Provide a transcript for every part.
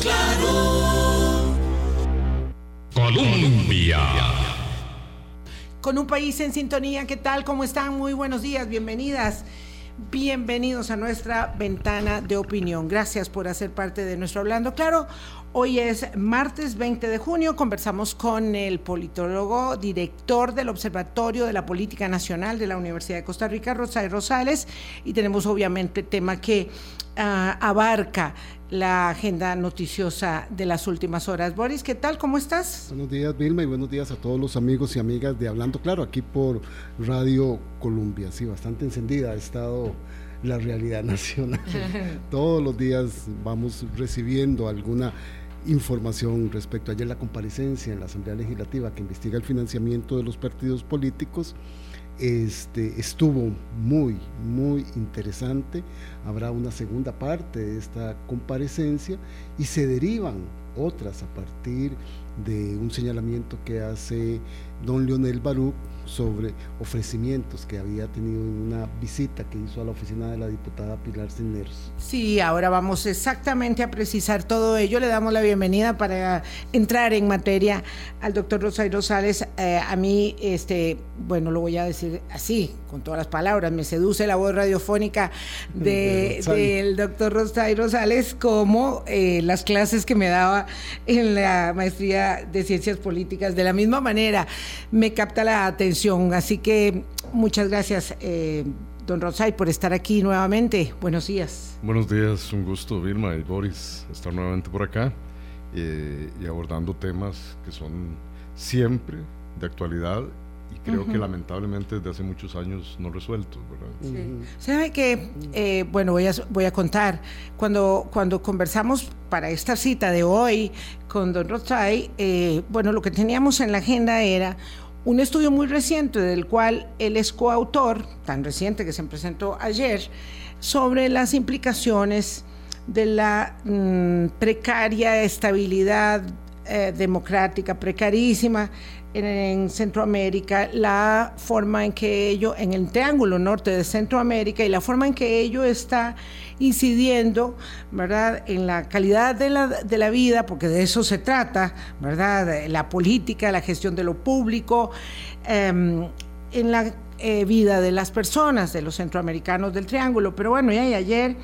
claro. Colombia. Con un país en sintonía, ¿qué tal? ¿Cómo están? Muy buenos días, bienvenidas. Bienvenidos a nuestra ventana de opinión. Gracias por hacer parte de nuestro Hablando Claro. Hoy es martes 20 de junio. Conversamos con el politólogo, director del Observatorio de la Política Nacional de la Universidad de Costa Rica, Rosario Rosales, y tenemos obviamente tema que abarca la agenda noticiosa de las últimas horas. Boris, ¿qué tal? ¿Cómo estás? Buenos días, Vilma, y buenos días a todos los amigos y amigas de Hablando Claro, aquí por Radio Colombia. Sí, bastante encendida ha estado la realidad nacional. Todos los días vamos recibiendo alguna información respecto a ayer la comparecencia en la Asamblea Legislativa que investiga el financiamiento de los partidos políticos este, estuvo muy, muy interesante. Habrá una segunda parte de esta comparecencia y se derivan otras a partir de un señalamiento que hace don Leonel Baruch sobre ofrecimientos que había tenido en una visita que hizo a la oficina de la diputada Pilar Cisneros. Sí, ahora vamos exactamente a precisar todo ello. Le damos la bienvenida para entrar en materia al doctor Rosario Rosales. Eh, a mí, este, bueno, lo voy a decir así, con todas las palabras, me seduce la voz radiofónica de, del doctor Rosario Rosales como eh, las clases que me daba en la maestría de ciencias políticas. De la misma manera, me capta la atención Así que muchas gracias, eh, don Rosay, por estar aquí nuevamente. Buenos días. Buenos días, un gusto, Vilma y Boris, estar nuevamente por acá eh, y abordando temas que son siempre de actualidad y creo que lamentablemente desde hace muchos años no resueltos, ¿verdad? Sabe que, eh, bueno, voy a, voy a contar, cuando, cuando conversamos para esta cita de hoy con don Rosay, bueno, lo que teníamos en la agenda era un estudio muy reciente del cual él es coautor, tan reciente que se presentó ayer, sobre las implicaciones de la mm, precaria estabilidad eh, democrática, precarísima en, Centroamérica, la forma en que ello, en el triángulo norte de Centroamérica, y la forma en que ello está incidiendo, ¿verdad?, en la calidad de la, de la vida, porque de eso se trata, ¿verdad?, la política, la gestión de lo público, em, en la eh, vida de las personas, de los centroamericanos del triángulo. Pero bueno, ya y ayer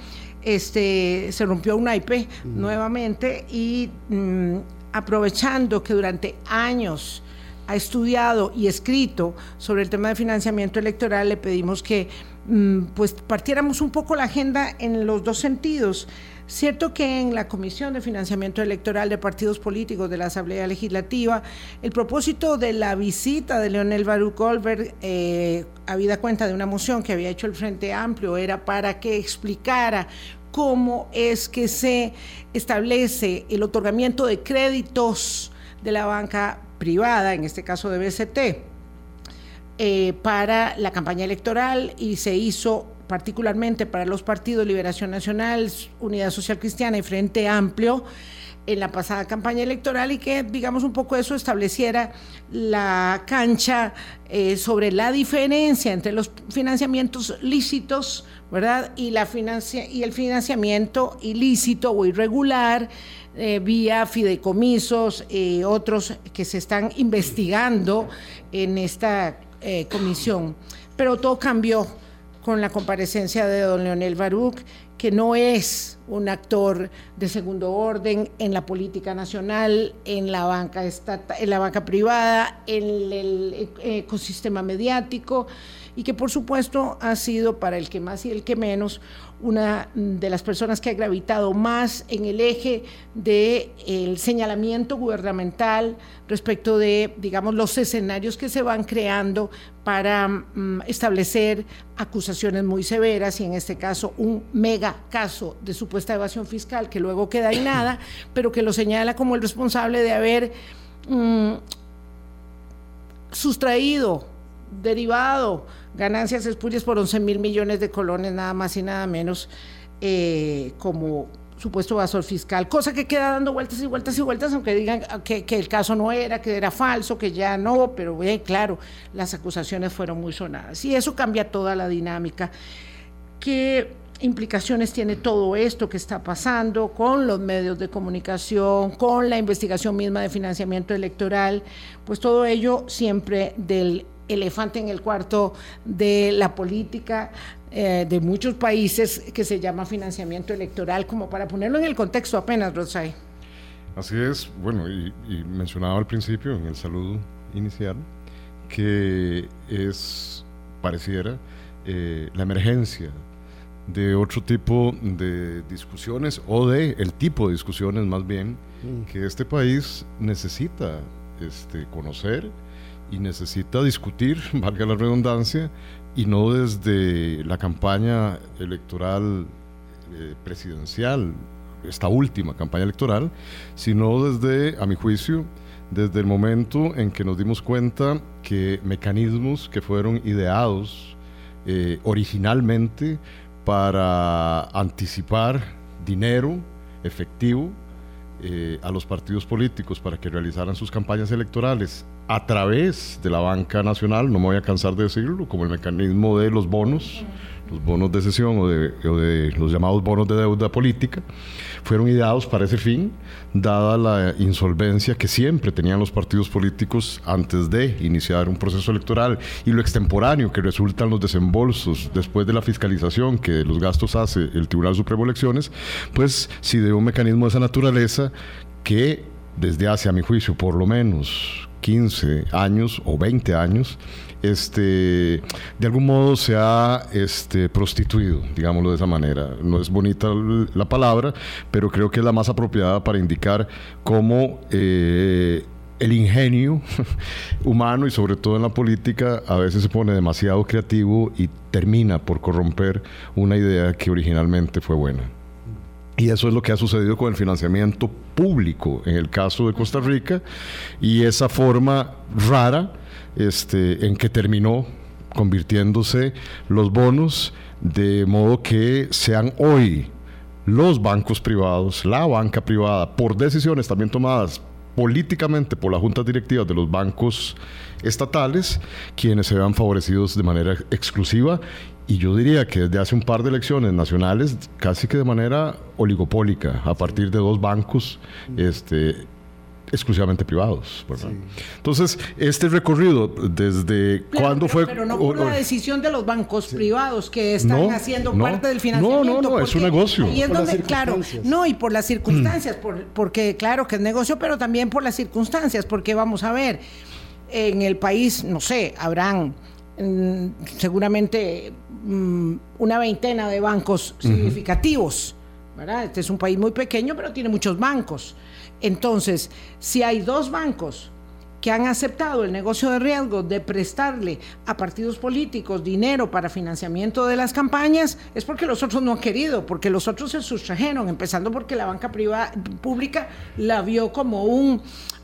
este, se rompió un IP nuevamente y mm, aprovechando que durante años ha estudiado y escrito sobre el tema de financiamiento electoral, le pedimos que mm, pues partiéramos un poco la agenda en los dos sentidos. Cierto que en la Comisión de Financiamiento Electoral de Partidos Políticos de la Asamblea Legislativa, el propósito de la visita de Leonel Baruch Goldberg, eh, habida cuenta de una moción que había hecho el Frente Amplio, era para que explicara cómo es que se establece el otorgamiento de créditos de la banca privada, en este caso de BCT, eh, para la campaña electoral y se hizo particularmente para los partidos Liberación Nacional, Unidad Social Cristiana y Frente Amplio en la pasada campaña electoral y que, digamos, un poco eso estableciera la cancha eh, sobre la diferencia entre los financiamientos lícitos, ¿verdad? Y, la financia y el financiamiento ilícito o irregular eh, vía fideicomisos y otros que se están investigando en esta eh, comisión. Pero todo cambió con la comparecencia de don Leonel Baruch, que no es un actor de segundo orden en la política nacional, en la banca, en la banca privada, en el ecosistema mediático y que por supuesto ha sido para el que más y el que menos una de las personas que ha gravitado más en el eje del señalamiento gubernamental respecto de, digamos, los escenarios que se van creando para mm, establecer acusaciones muy severas y en este caso un mega caso de supuesta evasión fiscal que luego queda en nada, pero que lo señala como el responsable de haber mm, sustraído, derivado, ganancias espurias por 11 mil millones de colones, nada más y nada menos, eh, como supuesto evasor fiscal, cosa que queda dando vueltas y vueltas y vueltas, aunque digan que, el caso no era, que era falso, que ya no, pero bien, claro, las acusaciones fueron muy sonadas. Y eso cambia toda la dinámica. Que implicaciones tiene todo esto que está pasando con los medios de comunicación, con la investigación misma de financiamiento electoral, pues todo ello siempre del elefante en el cuarto de la política eh, de muchos países que se llama financiamiento electoral, como para ponerlo en el contexto apenas, Rosay. Así es, bueno, y, mencionaba al principio en el saludo inicial que es, pareciera, eh, la emergencia de otro tipo de discusiones o de el tipo de discusiones más bien mm. que este país necesita este, conocer y necesita discutir, valga la redundancia, y no desde la campaña electoral eh, presidencial, esta última campaña electoral, sino desde, a mi juicio, desde el momento en que nos dimos cuenta que mecanismos que fueron ideados eh, originalmente para anticipar dinero efectivo eh, a los partidos políticos para que realizaran sus campañas electorales a través de la banca nacional, no me voy a cansar de decirlo, como el mecanismo de los bonos, los bonos de sesión o de, los llamados bonos de deuda política, fueron ideados para ese fin, dada la insolvencia que siempre tenían los partidos políticos antes de iniciar un proceso electoral y lo extemporáneo que resultan los desembolsos después de la fiscalización que los gastos hace el Tribunal Supremo de Elecciones, pues si de un mecanismo de esa naturaleza que desde hace, a mi juicio, por lo menos 15 años o 20 años, este, de algún modo se ha este, prostituido, digámoslo de esa manera. No es bonita la palabra, pero creo que es la más apropiada para indicar cómo eh, el ingenio humano y sobre todo en la política a veces se pone demasiado creativo y termina por corromper una idea que originalmente fue buena. Y eso es lo que ha sucedido con el financiamiento público en el caso de Costa Rica y esa forma rara este, en que terminó convirtiéndose los bonos de modo que sean hoy los bancos privados, la banca privada, por decisiones también tomadas políticamente por las juntas directivas de los bancos estatales, quienes se vean favorecidos de manera exclusiva y yo diría que desde hace un par de elecciones nacionales, casi que de manera oligopólica, a partir de dos bancos este, exclusivamente privados. Entonces, este recorrido desde cuándo fue... Pero no por la decisión de los bancos privados que están haciendo parte del financiamiento. No, no, no, es un negocio. Y es donde, claro, no, y por las circunstancias, por, porque claro que es negocio, pero también por las circunstancias, porque vamos a ver, en el país, no sé, habrán mm, seguramente Mm, una veintena de bancos significativos. ¿verdad? Este es un país muy pequeño, pero tiene muchos bancos. Entonces, si hay dos bancos que han aceptado el negocio de riesgo de prestarle a partidos políticos dinero para financiamiento de las campañas, es porque los otros no han querido, porque los otros se sustrajeron, empezando porque la banca privada, pública la vio como un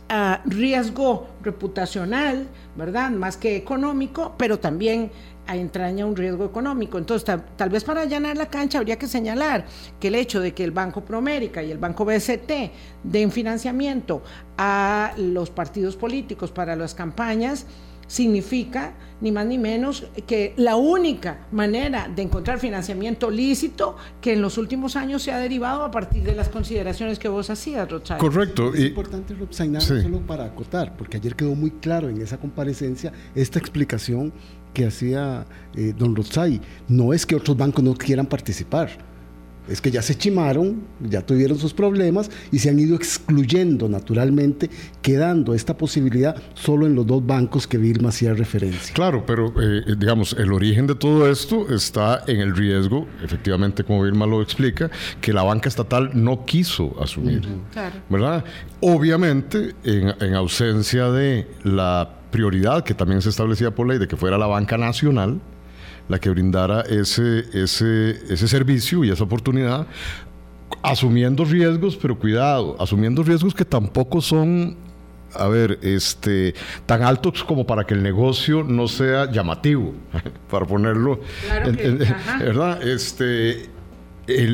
ah, riesgo reputacional, ¿verdad? Más que económico, pero también entraña un riesgo económico. Entonces, tal, vez para allanar la cancha habría que señalar que el hecho de que el Banco Promérica y el Banco BCT den financiamiento a los partidos políticos para las campañas significa ni más ni menos que la única manera de encontrar financiamiento lícito que en los últimos años se ha derivado a partir de las consideraciones que vos hacías, Roxana. Correcto. Es importante, Roxana, solo para acotar, porque ayer quedó muy claro en esa comparecencia esta explicación que hacía eh, don Rosay. No es que otros bancos no quieran participar, es que ya se chimaron, ya tuvieron sus problemas y se han ido excluyendo naturalmente, quedando esta posibilidad solo en los dos bancos que Vilma hacía referencia. Claro, pero eh, digamos, el origen de todo esto está en el riesgo, efectivamente, como Vilma lo explica, que la banca estatal no quiso asumir. ¿Verdad? Obviamente, en, en ausencia de la prioridad que también se establecía por ley de que fuera la banca nacional la que brindara ese, ese, ese servicio y esa oportunidad, asumiendo riesgos, pero cuidado, asumiendo riesgos que tampoco son a ver, este, tan altos como para que el negocio no sea llamativo, para ponerlo, ¿verdad? Este,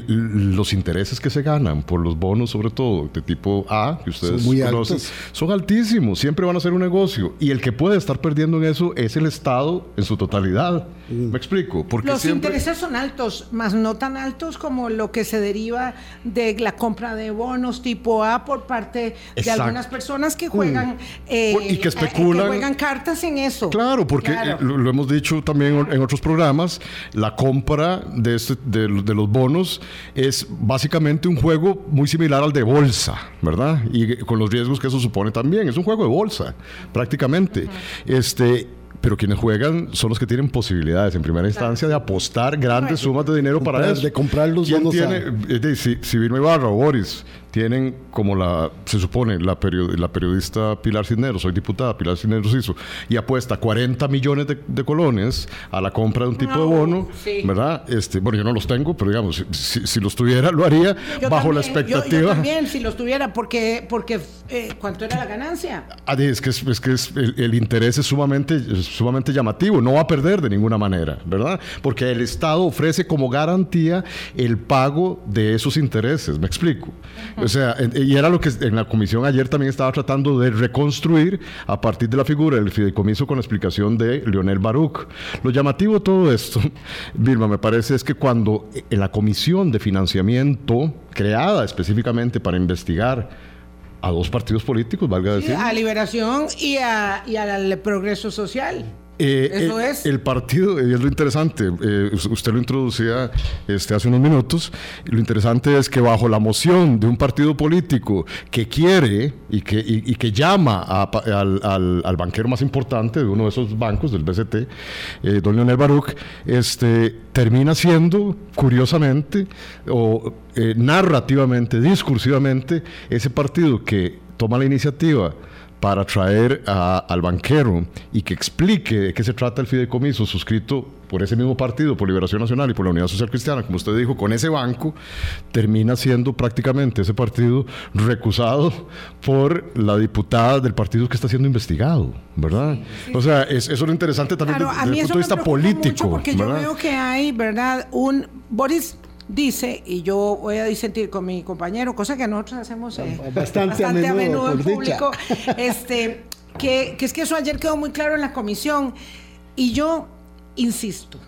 los intereses que se ganan por los bonos, sobre todo de tipo A, que ustedes son conocen, son altísimos, siempre van a ser un negocio. Y el que puede estar perdiendo en eso es el Estado en su totalidad. Mm. ¿Me explico? Porque Los intereses son altos, más no tan altos como lo que se deriva de la compra de bonos tipo A por parte de algunas personas que juegan mm. eh, y que especulan. juegan cartas en eso. Claro, porque eh, lo, hemos dicho también en otros programas, la compra de, este, de, los bonos es básicamente un juego muy similar al de bolsa, ¿verdad? Y con los riesgos que eso supone también. Es un juego de bolsa, prácticamente. Este pero quienes juegan son los que tienen posibilidades en primera instancia de apostar grandes sumas de dinero para eso. De comprar los bonos. Tiene, si, si Ibarra o Boris tienen como la, se supone, la, la periodista Pilar Cisneros, soy diputada, Pilar Cisneros hizo, y apuesta 40 millones de, colones a la compra de un tipo de bono, ¿verdad? Este, bueno, yo no los tengo, pero digamos, si, los tuviera, lo haría bajo la expectativa. Yo, también, si los tuviera, porque, porque eh, ¿cuánto era la ganancia? Ah, es que, es, que es, el, interés es sumamente, sumamente llamativo, no va a perder de ninguna manera, ¿verdad? Porque el Estado ofrece como garantía el pago de esos intereses, ¿me explico? O sea, y era lo que en la comisión ayer también estaba tratando de reconstruir a partir de la figura del fideicomiso con la explicación de Leonel Baruch. Lo llamativo de todo esto, Vilma, me parece es que cuando en la comisión de financiamiento, creada específicamente para investigar a dos partidos políticos, valga decir. a Liberación y, a, y al Progreso Social. Eh, Eso el, es. El partido, y es lo interesante, eh, usted lo introducía este, hace unos minutos, lo interesante es que bajo la moción de un partido político que quiere y que, y, que llama al, al, banquero más importante de uno de esos bancos, del BCT, eh, don Leonel Baruch, este, termina siendo, curiosamente, o narrativamente, discursivamente, ese partido que toma la iniciativa para traer al banquero y que explique de qué se trata el fideicomiso suscrito por ese mismo partido, por Liberación Nacional y por la Unidad Social Cristiana, como usted dijo, con ese banco, termina siendo prácticamente ese partido recusado por la diputada del partido que está siendo investigado, ¿verdad? O sea, es, eso es lo interesante también desde, el punto de vista político. porque yo veo que hay, ¿verdad? Un Boris dice, y yo voy a disentir con mi compañero, cosa que nosotros hacemos eh, bastante, a menudo, en público, este, que, que es que eso ayer quedó muy claro en la comisión. Y yo insisto,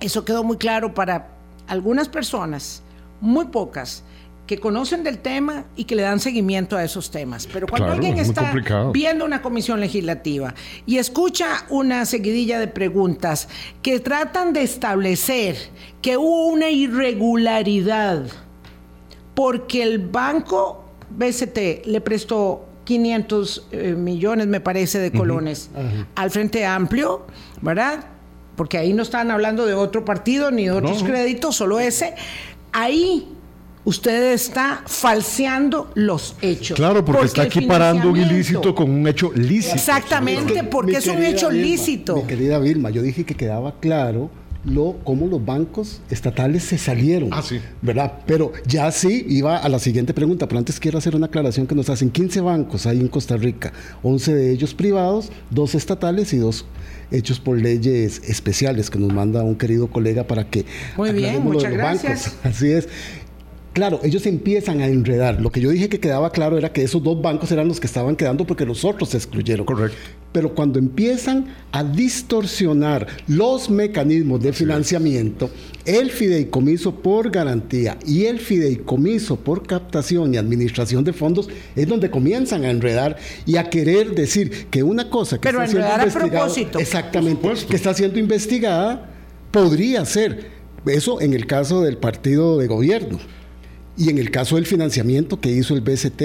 eso quedó muy claro para algunas personas, muy pocas, que conocen del tema y que le dan seguimiento a esos temas. Pero cuando alguien está viendo una comisión legislativa y escucha una seguidilla de preguntas que tratan de establecer que hubo una irregularidad porque el banco BCT le prestó 500 eh, millones, me parece, de colones al Frente Amplio, ¿verdad? Porque ahí no están hablando de otro partido ni de otros créditos, solo ese. Ahí usted está falseando los hechos. Claro, porque, está equiparando un ilícito con un hecho lícito. Exactamente, porque es un hecho lícito. Mi querida Vilma, yo dije que quedaba claro lo, cómo los bancos estatales se salieron. Ah, sí. ¿Verdad? Pero ya sí iba a la siguiente pregunta, pero antes quiero hacer una aclaración que nos hacen 15 bancos ahí en Costa Rica, 11 de ellos privados, dos estatales y dos hechos por leyes especiales que nos manda un querido colega para que Muy bien, muchas gracias. Bancos. Así es. Claro, ellos empiezan a enredar. Lo que yo dije que quedaba claro era que esos dos bancos eran los que estaban quedando porque los otros se excluyeron. Correcto. Pero cuando empiezan a distorsionar los mecanismos de financiamiento, el fideicomiso por garantía y el fideicomiso por captación y administración de fondos es donde comienzan a enredar y a querer decir que una cosa que está siendo investigada, exactamente, que está siendo investigada podría ser eso en el caso del partido de gobierno y en el caso del financiamiento que hizo el BCT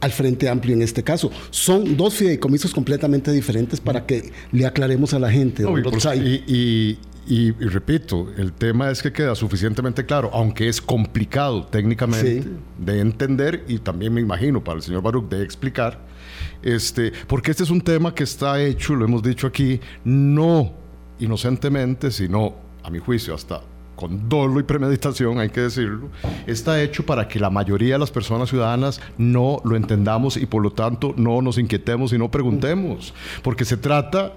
al Frente Amplio en este caso. Son dos fideicomisos completamente diferentes para que le aclaremos a la gente. y, repito, el tema es que queda suficientemente claro, aunque es complicado técnicamente de entender y también me imagino para el señor Baruch de explicar, este, porque este es un tema que está hecho, lo hemos dicho aquí, no inocentemente, sino a mi juicio hasta con dolo y premeditación, hay que decirlo, está hecho para que la mayoría de las personas ciudadanas no lo entendamos y por lo tanto no nos inquietemos y no preguntemos, porque se trata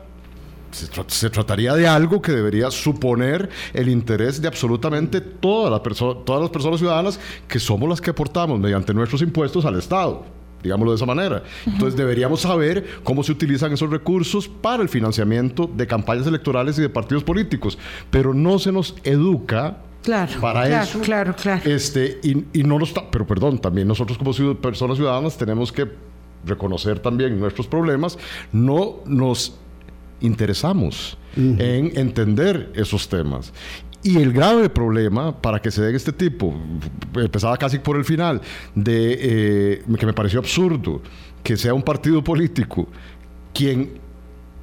se, trataría de algo que debería suponer el interés de absolutamente todas las personas ciudadanas que somos las que aportamos mediante nuestros impuestos al Estado. Digámoslo de esa manera. Entonces deberíamos saber cómo se utilizan esos recursos para el financiamiento de campañas electorales y de partidos políticos, pero no se nos educa Claro, para claro, eso. claro, claro. Este, y, y no nos pero perdón, también nosotros como ciud- personas ciudadanas tenemos que reconocer también nuestros problemas, no nos interesamos en entender esos temas. Y el grave problema para que se den este tipo, empezaba casi por el final, de eh, que me pareció absurdo que sea un partido político quien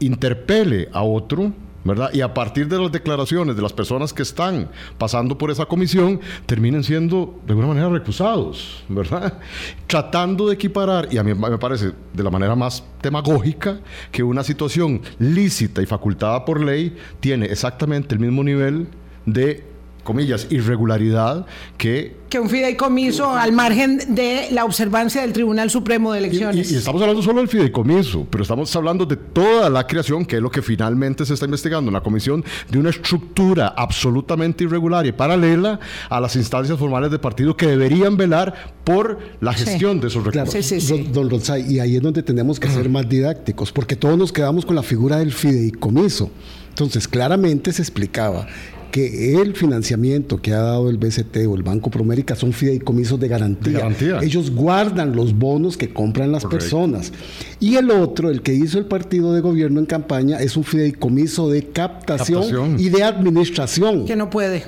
interpele a otro, ¿verdad? Y a partir de las declaraciones de las personas que están pasando por esa comisión, terminen siendo de alguna manera recusados, ¿verdad? Tratando de equiparar, y a mí me parece de la manera más demagógica, que una situación lícita y facultada por ley tiene exactamente el mismo nivel de, comillas, irregularidad que Que un fideicomiso al margen de la observancia del Tribunal Supremo de Elecciones. y- y estamos hablando solo del fideicomiso, pero estamos hablando de toda la creación, que es lo que finalmente se está investigando en la comisión, de una estructura absolutamente irregular y paralela a las instancias formales de partido que deberían velar por la Sí. gestión de esos Claro, recursos. Sí, sí, sí. don, don Ronsay, y ahí es donde tenemos que ser más didácticos, porque todos nos quedamos con la figura del fideicomiso. Entonces, claramente se explicaba que el financiamiento que ha dado el BCT o el Banco Promérica son fideicomisos de garantía. De garantía. Ellos guardan los bonos que compran las Correcto. personas. Y el otro, el que hizo el partido de gobierno en campaña, es un fideicomiso de captación, Captación. y de administración. Que no puede.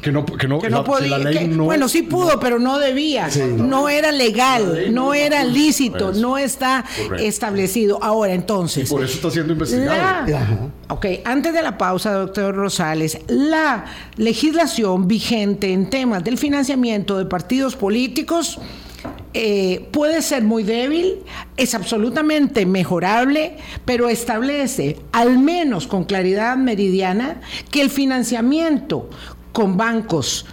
Que no, que no, Que no la- podía. la ley que- no- bueno, sí pudo, pero no debía. No era legal, no era lícito, Eso. no está Correcto. establecido. Ahora, entonces. Por eso está siendo investigado. La- ok, antes de la pausa, doctor Rosales, la legislación vigente en temas del financiamiento de partidos políticos eh, puede ser muy débil, es absolutamente mejorable, pero establece, al menos con claridad meridiana, que el financiamiento con bancos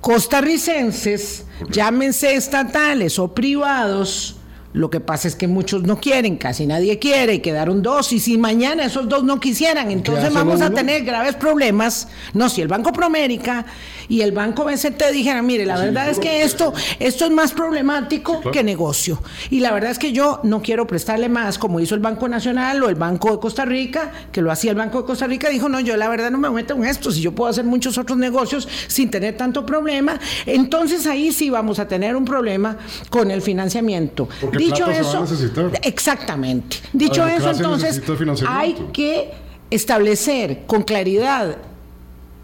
costarricenses, llámense estatales o privados, lo que pasa es que muchos no quieren, casi nadie quiere, y quedaron dos, y si mañana esos dos no quisieran, entonces vamos a uno? tener graves problemas. No, si el Banco Promérica y el Banco BCT dijeran, mire, la verdad es que esto, esto es más problemático claro. que negocio. Y la verdad es que yo no quiero prestarle más, como hizo el Banco Nacional o el Banco de Costa Rica, que lo hacía el Banco de Costa Rica, dijo, no, yo la verdad no me meto en esto, si yo puedo hacer muchos otros negocios sin tener tanto problema, entonces ahí sí vamos a tener un problema con el financiamiento. Porque Dicho eso, exactamente. Dicho eso, entonces hay que establecer con claridad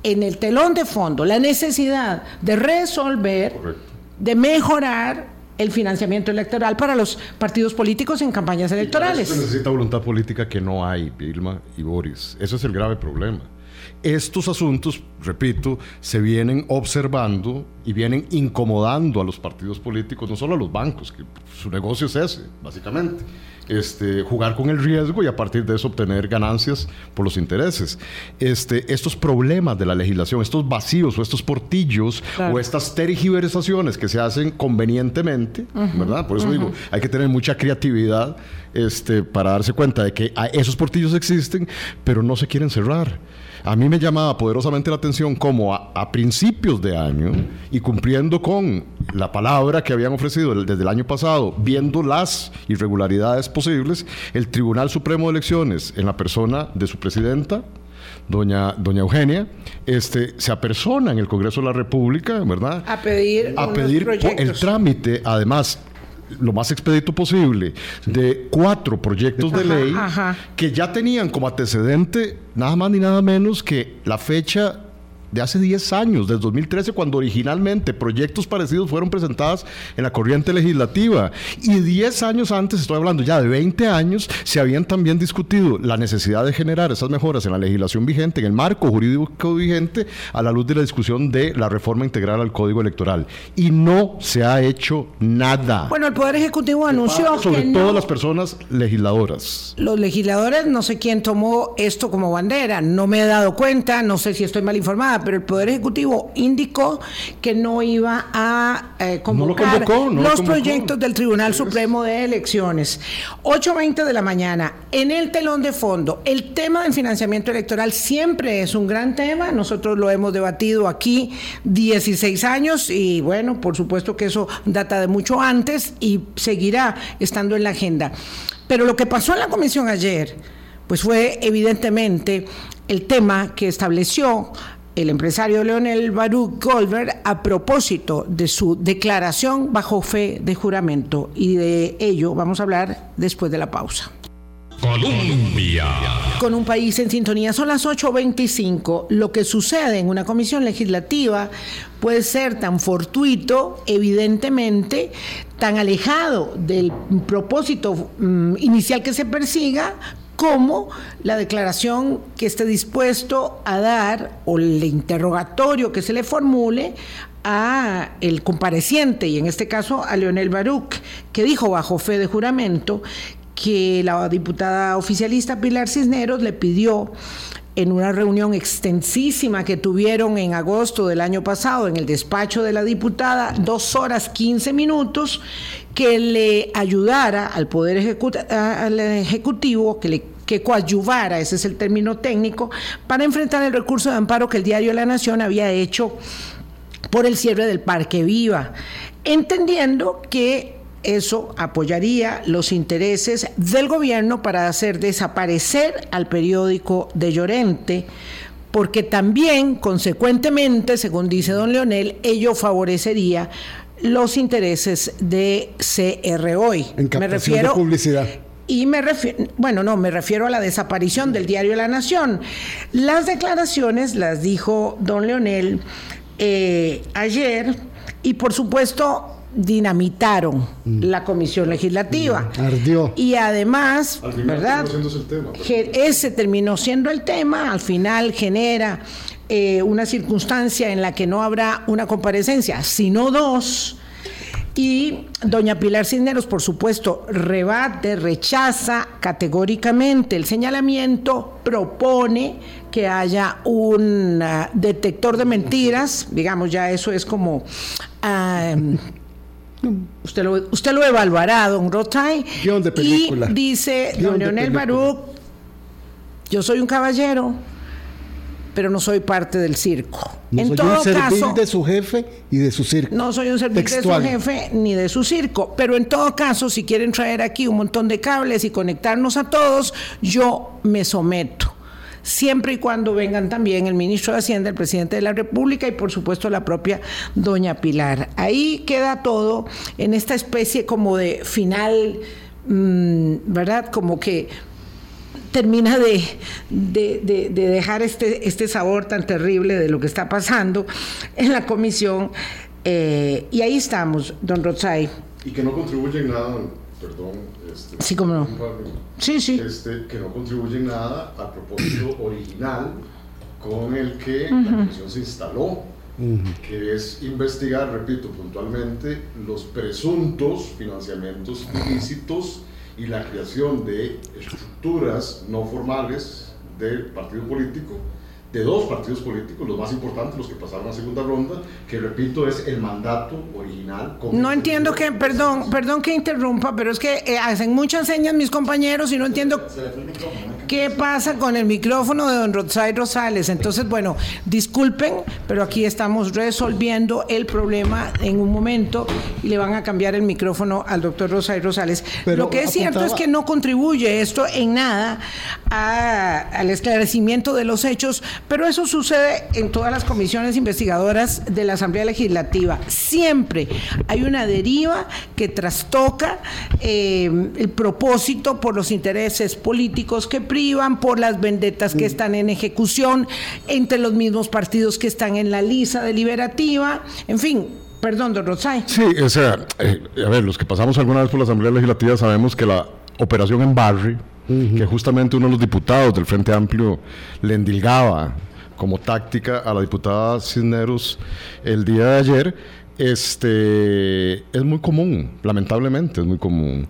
en el telón de fondo la necesidad de resolver, Correcto. de mejorar el financiamiento electoral para los partidos políticos en campañas Para electorales. eso se necesita voluntad política que no hay, Vilma y Boris. Ese es el grave problema. Estos asuntos, repito, se vienen observando y vienen incomodando a los partidos políticos, no solo a los bancos, que su negocio es ese, básicamente. Este, jugar con el riesgo y a partir de eso obtener ganancias por los intereses. Este, estos problemas de la legislación, estos vacíos o estos portillos Claro. o estas tergiversaciones que se hacen convenientemente, ¿verdad? Por eso digo, hay que tener mucha creatividad este, para darse cuenta de que esos portillos existen, pero no se quieren cerrar. A mí me llamaba poderosamente la atención como a, a principios de año y cumpliendo con la palabra que habían ofrecido el- desde el año pasado, viendo las irregularidades posibles, el Tribunal Supremo de Elecciones, en la persona de su presidenta, doña, doña Eugenia, este, se apersona en el Congreso de la República, ¿verdad? A pedir a pedir el trámite, además, lo más expedito posible, de cuatro proyectos de Ajá, ley ajá. que ya tenían como antecedente nada más ni nada menos que la fecha de hace 10 años, desde 2013, cuando originalmente proyectos parecidos fueron presentados en la corriente legislativa. Y 10 años antes, estoy hablando ya de 20 años, se habían también discutido la necesidad de generar esas mejoras en la legislación vigente, en el marco jurídico vigente, a la luz de la discusión de la reforma integral al Código Electoral. Y no se ha hecho nada. Bueno, el Poder Ejecutivo anunció sobre que no- todo las personas legisladoras. los legisladores, no sé quién tomó esto como bandera, no me he dado cuenta, no sé si estoy mal informada, nada, pero el Poder Ejecutivo indicó que no iba a eh, convocar los proyectos del Tribunal Supremo de Elecciones. 8.20 de la mañana, en el telón de fondo, el tema del financiamiento electoral siempre es un gran tema, nosotros lo hemos debatido aquí 16 años y bueno, por supuesto que eso data de mucho antes y seguirá estando en la agenda. Pero lo que pasó en la comisión ayer, pues fue evidentemente el tema que estableció el empresario Leonel Baruch Goldberg a propósito de su declaración bajo fe de juramento. Y de ello vamos a hablar después de la pausa. Colombia. Con un país en sintonía, son las 8.25. Lo que sucede en una comisión legislativa puede ser tan fortuito, evidentemente, tan alejado del propósito mm, inicial que se persiga, como la declaración que esté dispuesto a dar o el interrogatorio que se le formule a el compareciente y en este caso a Leonel Baruch, que dijo bajo fe de juramento que la diputada oficialista Pilar Cisneros le pidió en una reunión extensísima que tuvieron en agosto del año pasado en el despacho de la diputada, dos horas quince minutos, que le ayudara al Poder Ejecutivo, que le que coadyuvara, ese es el término técnico, para enfrentar el recurso de amparo que el diario La Nación había hecho por el cierre del Parque Viva, entendiendo que eso apoyaría los intereses del gobierno para hacer desaparecer al periódico de Llorente, porque también, consecuentemente, según dice don Leonel, ello favorecería los intereses de CR Hoy. me refiero, publicidad. Y me refiero, bueno, no, me refiero a la desaparición del diario La Nación. Las declaraciones las dijo don Leonel eh, ayer y por supuesto dinamitaron mm. la comisión legislativa. Mm, ardió. Y además, ¿verdad? ese terminó siendo el tema, al final genera eh, una circunstancia en la que no habrá una comparecencia, sino dos. Y doña Pilar Cisneros, por supuesto, rebate, rechaza categóricamente el señalamiento, propone que haya un ah, detector de mentiras, digamos, ya eso es como... Ah, Usted lo, usted lo evaluará, don Rotay. de película. Y dice don Leonel Baruch, yo soy un caballero, pero no soy parte del circo. No en soy todo un servil de su jefe y de su circo. No soy un servil de su jefe ni de su circo. Pero en todo caso, si quieren traer aquí un montón de cables y conectarnos a todos, yo me someto siempre y cuando vengan también el ministro de Hacienda, el presidente de la República y por supuesto la propia doña Pilar. Ahí queda todo en esta especie como de final, mm, ¿verdad? Como que termina de, de, dejar este, este sabor tan terrible de lo que está pasando en la comisión. Eh, y ahí estamos, don Rotzai. Y que no contribuye en nada, perdón, este, sí, como no. Sí, sí. Este, que no contribuye nada al propósito original con el que la comisión se instaló, que es investigar, repito, puntualmente los presuntos financiamientos ilícitos y la creación de estructuras no formales del partido político de dos partidos políticos, los más importantes, los que pasaron a segunda ronda, que repito es el mandato original. No entiendo que, perdón, perdón que interrumpa, pero es que eh, hacen muchas señas mis compañeros y no entiendo qué pasa con el micrófono de don Rosay Rosales. Entonces, bueno, disculpen, pero aquí estamos resolviendo el problema en un momento y le van a cambiar el micrófono al doctor Rosay Rosales. Lo que es cierto es que no contribuye esto en nada al esclarecimiento de los hechos pero eso sucede en todas las comisiones investigadoras de la Asamblea Legislativa. Siempre hay una deriva que trastoca eh, el propósito por los intereses políticos que privan, por las vendetas que están en ejecución entre los mismos partidos que están en la lista deliberativa. En fin, Perdón, don Rosay. Sí, o sea, eh, a ver, los que pasamos alguna vez por la Asamblea Legislativa sabemos que la operación en Barry que justamente uno de los diputados del Frente Amplio le endilgaba como táctica a la diputada Cisneros el día de ayer, este, es muy común, lamentablemente es muy común.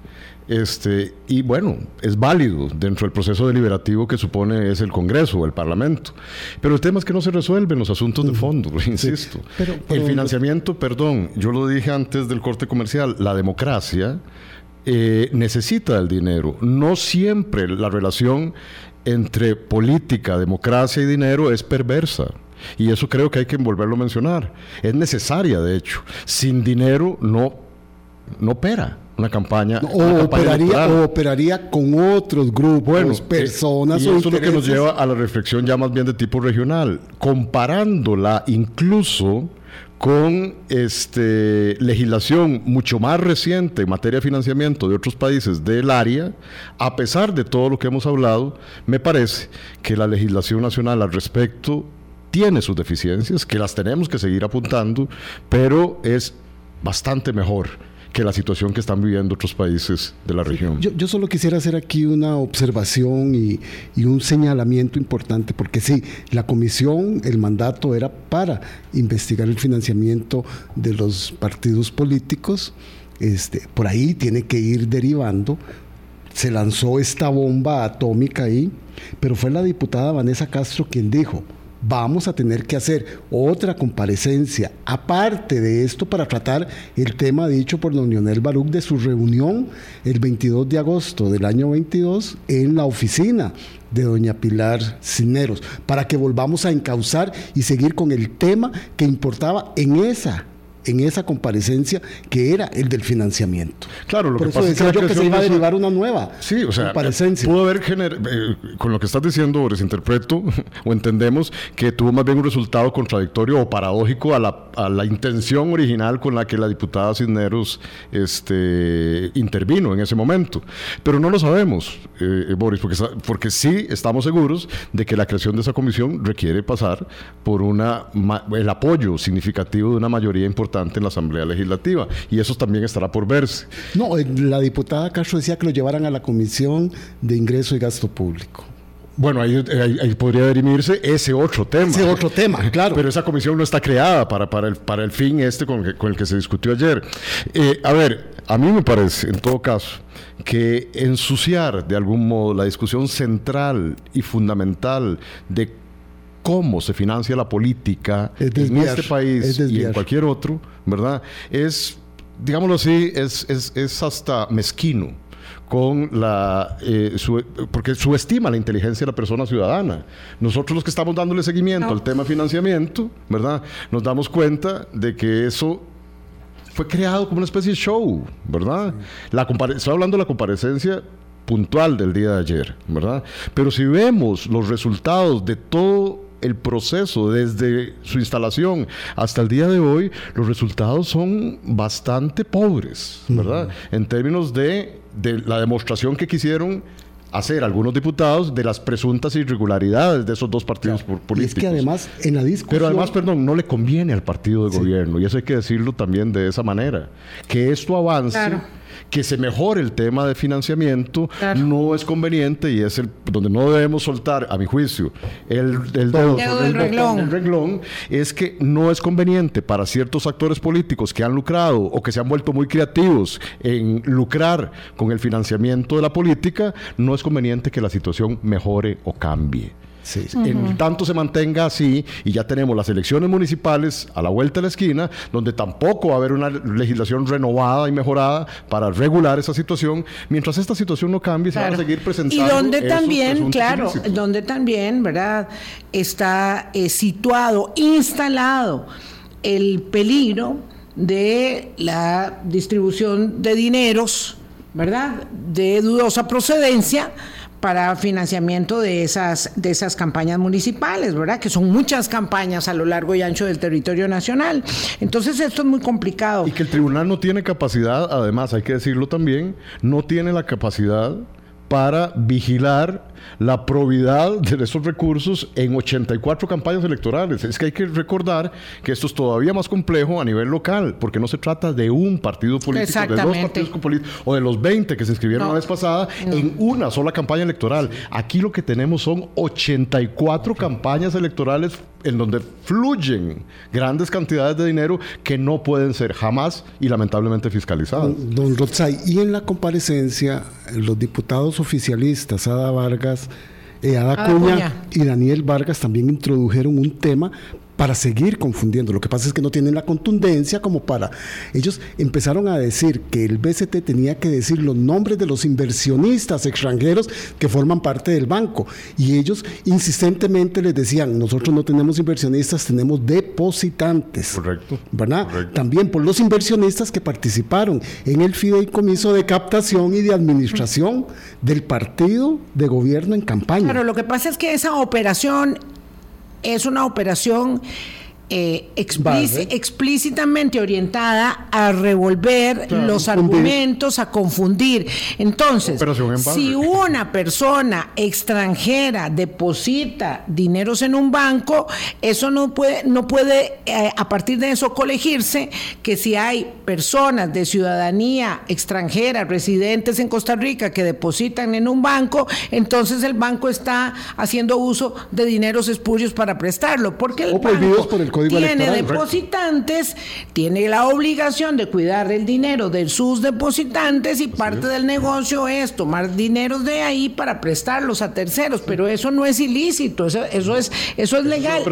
Este, y bueno, es válido dentro del proceso deliberativo que supone es el Congreso o el Parlamento. Pero el tema es que no se resuelven los asuntos de fondo, insisto. el financiamiento, perdón, yo lo dije antes del corte comercial, la democracia eh, necesita el dinero. No siempre la relación entre política, democracia y dinero es perversa. Y eso creo que hay que volverlo a mencionar. Es necesaria, de hecho. Sin dinero no, no opera una campaña. o, operaría, operaría con otros grupos, eh, personas. y eso es lo que nos lleva a la reflexión ya más bien de tipo regional. Comparándola incluso con este, legislación mucho más reciente en materia de financiamiento de otros países del área, a pesar de todo lo que hemos hablado, me parece que la legislación nacional al respecto tiene sus deficiencias, que las tenemos que seguir apuntando, pero es bastante mejor que la situación que están viviendo otros países de la región. Yo, solo quisiera hacer aquí una observación y, un señalamiento importante, porque sí, la comisión, el mandato era para investigar el financiamiento de los partidos políticos, este, por ahí tiene que ir derivando, se lanzó esta bomba atómica ahí, pero fue la diputada Vanessa Castro quien dijo, vamos a tener que hacer otra comparecencia. Aparte de esto para tratar el tema dicho por don Lionel Baruch de su reunión el 22 de agosto del año 22 en la oficina de doña Pilar Cineros, para que volvamos a encauzar y seguir con el tema que importaba en esa en esa comparecencia que era el del financiamiento. Claro, lo que pasa es que, se iba a derivar una nueva sí, o sea, comparecencia. Pudo haber eh, con lo que estás diciendo, Boris, interpreto o entendemos que tuvo más bien un resultado contradictorio o paradójico a la, a la intención original con la que la diputada Cisneros este, intervino en ese momento. Pero no lo sabemos, eh, Boris, porque, porque sí estamos seguros de que la creación de esa comisión requiere pasar por una, el apoyo significativo de una mayoría importante en la Asamblea Legislativa y eso también estará por verse. No, eh, la diputada Castro decía que lo llevaran a la Comisión de Ingreso y Gasto Público. Bueno, ahí, podría derimirse ese otro tema. Ese otro tema, claro. Pero esa comisión no está creada para, para, el, para el fin este con, el que se discutió ayer. Eh, a ver, a mí me parece, en todo caso, que ensuciar de algún modo la discusión central y fundamental de cómo se financia la política en este país y en cualquier otro, ¿verdad? Es, digámoslo así, es, es, hasta mezquino con la eh, porque subestima la inteligencia de la persona ciudadana. Nosotros los que estamos dándole seguimiento al tema financiamiento, ¿verdad? Nos damos cuenta de que eso fue creado como una especie de show, ¿verdad? La estoy hablando de la comparecencia puntual del día de ayer, ¿verdad? Pero si vemos los resultados de todo el proceso desde su instalación hasta el día de hoy, los resultados son bastante pobres, ¿verdad? En términos de, la demostración que quisieron hacer algunos diputados de las presuntas irregularidades de esos dos partidos políticos. Y es que además en la discusión... Pero además, perdón, no le conviene al partido de gobierno, y eso hay que decirlo también de esa manera, que esto avance que se mejore el tema de financiamiento no es conveniente y es el donde no debemos soltar, a mi juicio, el, el dedo, del renglón. renglón, es que no es conveniente para ciertos actores políticos que han lucrado o que se han vuelto muy creativos en lucrar con el financiamiento de la política, no es conveniente que la situación mejore o cambie. En tanto se mantenga así y ya tenemos las elecciones municipales a la vuelta de la esquina, donde tampoco va a haber una legislación renovada y mejorada para regular esa situación, mientras esta situación no cambie, se van a seguir presentando. Y donde también, claro, donde también, ¿verdad? Está eh, situado, instalado el peligro de la distribución de dineros, ¿verdad? De dudosa procedencia para financiamiento de esas, de esas campañas municipales, ¿verdad? Que son muchas campañas a lo largo y ancho del territorio nacional. Entonces esto es muy complicado. Y que el tribunal no tiene capacidad, además hay que decirlo también, no tiene la capacidad para vigilar la probidad de esos recursos en 84 campañas electorales. Es que hay que recordar que esto es todavía más complejo a nivel local, porque no se trata de un partido político, de dos partidos políticos o de los 20 que se inscribieron la vez pasada en una sola campaña electoral. Aquí lo que tenemos son 84 campañas electorales en donde fluyen grandes cantidades de dinero que no pueden ser jamás y lamentablemente fiscalizadas. Don Rotzay, y en la comparecencia, los diputados oficialistas, Ada Vargas, eh, Ada, Cuña y Daniel Vargas también introdujeron un tema para seguir confundiendo. Lo que pasa es que no tienen la contundencia como para... Ellos empezaron a decir que el BCT tenía que decir los nombres de los inversionistas extranjeros que forman parte del banco. Y ellos insistentemente les decían, nosotros no tenemos inversionistas, tenemos depositantes. Correcto. ¿Verdad? También por los inversionistas que participaron en el fideicomiso de captación y de administración del partido de gobierno en campaña. Pero lo que pasa es que esa operación es una operación eh, explícitamente orientada a revolver los argumentos, a confundir. Entonces, si una persona extranjera deposita dineros en un banco, eso no puede, no puede eh, a partir de eso colegirse que si hay personas de ciudadanía extranjera, residentes en Costa Rica, que depositan en un banco, entonces el banco está haciendo uso de dineros espurios para prestarlo. Porque el banco, por el tiene depositantes, tiene la obligación de cuidar el dinero de sus depositantes y parte del negocio es tomar dinero de ahí para prestarlos a terceros, pero eso no es ilícito, eso, eso es eso es legal.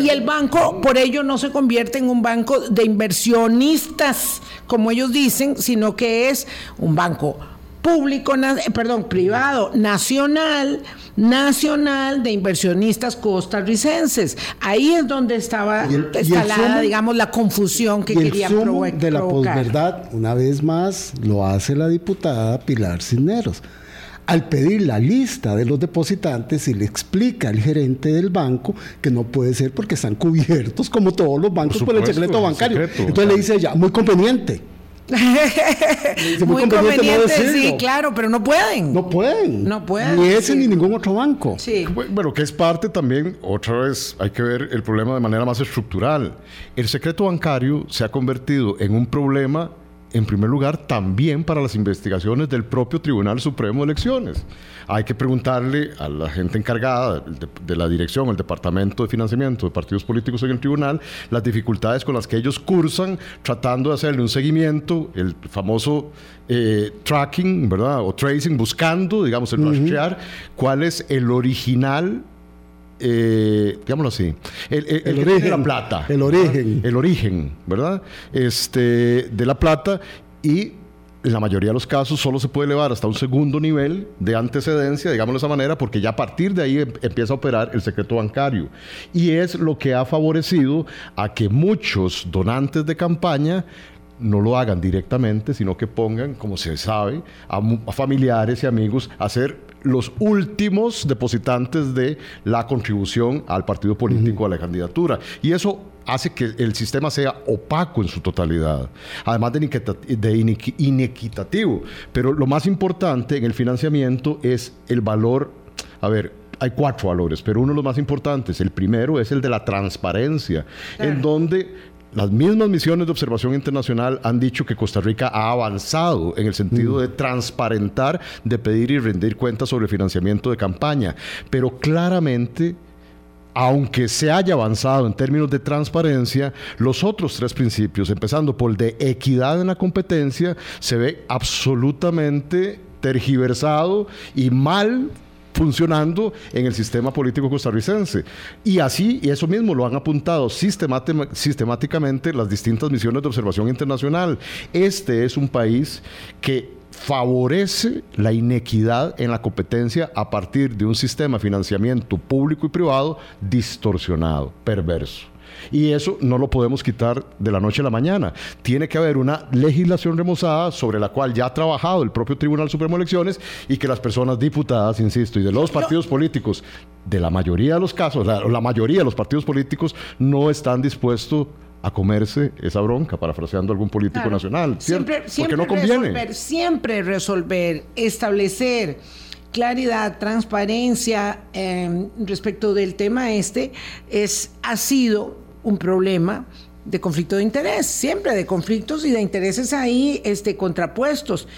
y, el banco por ello no se convierte en un banco de inversionistas, como ellos dicen, sino que es un banco público, perdón, privado, nacional, nacional de inversionistas costarricenses. Ahí es donde estaba instalada, digamos, la confusión que quería el de la posverdad, una vez más, lo hace la diputada Pilar Cisneros al pedir la lista de los depositantes y le explica al gerente del banco que no puede ser porque están cubiertos como todos los bancos por, el secreto bancario. Entonces le dice ella, muy conveniente. Muy, conveniente, sí, claro, pero no pueden. No pueden. No pueden. Ni ese ni ningún otro banco. Sí. Bueno, que es parte también, otra vez hay que ver el problema de manera más estructural. El secreto bancario se ha convertido en un problema en primer lugar, también para las investigaciones del propio Tribunal Supremo de Elecciones. Hay que preguntarle a la gente encargada de, la dirección, el Departamento de Financiamiento de Partidos Políticos en el Tribunal, las dificultades con las que ellos cursan tratando de hacerle un seguimiento, el famoso eh, tracking, ¿verdad? O tracing, buscando, digamos, el rastrear cuál es el original eh, digámoslo así, el, origen de la plata. El origen. El origen, ¿verdad? Este, de la plata y en la mayoría de los casos solo se puede elevar hasta un segundo nivel de antecedencia, digámoslo de esa manera, porque ya a partir de ahí em, empieza a operar el secreto bancario. Y es lo que ha favorecido a que muchos donantes de campaña no lo hagan directamente, sino que pongan, como se sabe, a, familiares y amigos a ser los últimos depositantes de la contribución al partido político, a la candidatura. Y eso hace que el sistema sea opaco en su totalidad, además de, inequitativo. Pero lo más importante en el financiamiento es el valor, a ver, hay cuatro valores, pero uno de los más importantes, el primero es el de la transparencia, en donde las mismas misiones de observación internacional han dicho que Costa Rica ha avanzado en el sentido mm. de transparentar, de pedir y rendir cuentas sobre financiamiento de campaña, pero claramente aunque se haya avanzado en términos de transparencia, los otros tres principios, empezando por el de equidad en la competencia, se ve absolutamente tergiversado y mal funcionando en el sistema político costarricense. Y así, y eso mismo lo han apuntado sistemáticamente las distintas misiones de observación internacional. Este es un país que favorece la inequidad en la competencia a partir de un sistema de financiamiento público y privado distorsionado, perverso. Y eso no lo podemos quitar de la noche a la mañana. Tiene que haber una legislación remozada sobre la cual ya ha trabajado el propio Tribunal Supremo de Elecciones y que las personas diputadas, insisto, y de los partidos políticos, de la mayoría de los casos, la, la mayoría de los partidos políticos no están dispuestos a comerse esa bronca, parafraseando a algún político nacional. Siempre, siempre no conviene. Resolver, siempre resolver, establecer claridad, transparencia eh, respecto del tema este, es, ha sido un problema de conflicto de interés, siempre de conflictos y de intereses ahí este, contrapuestos.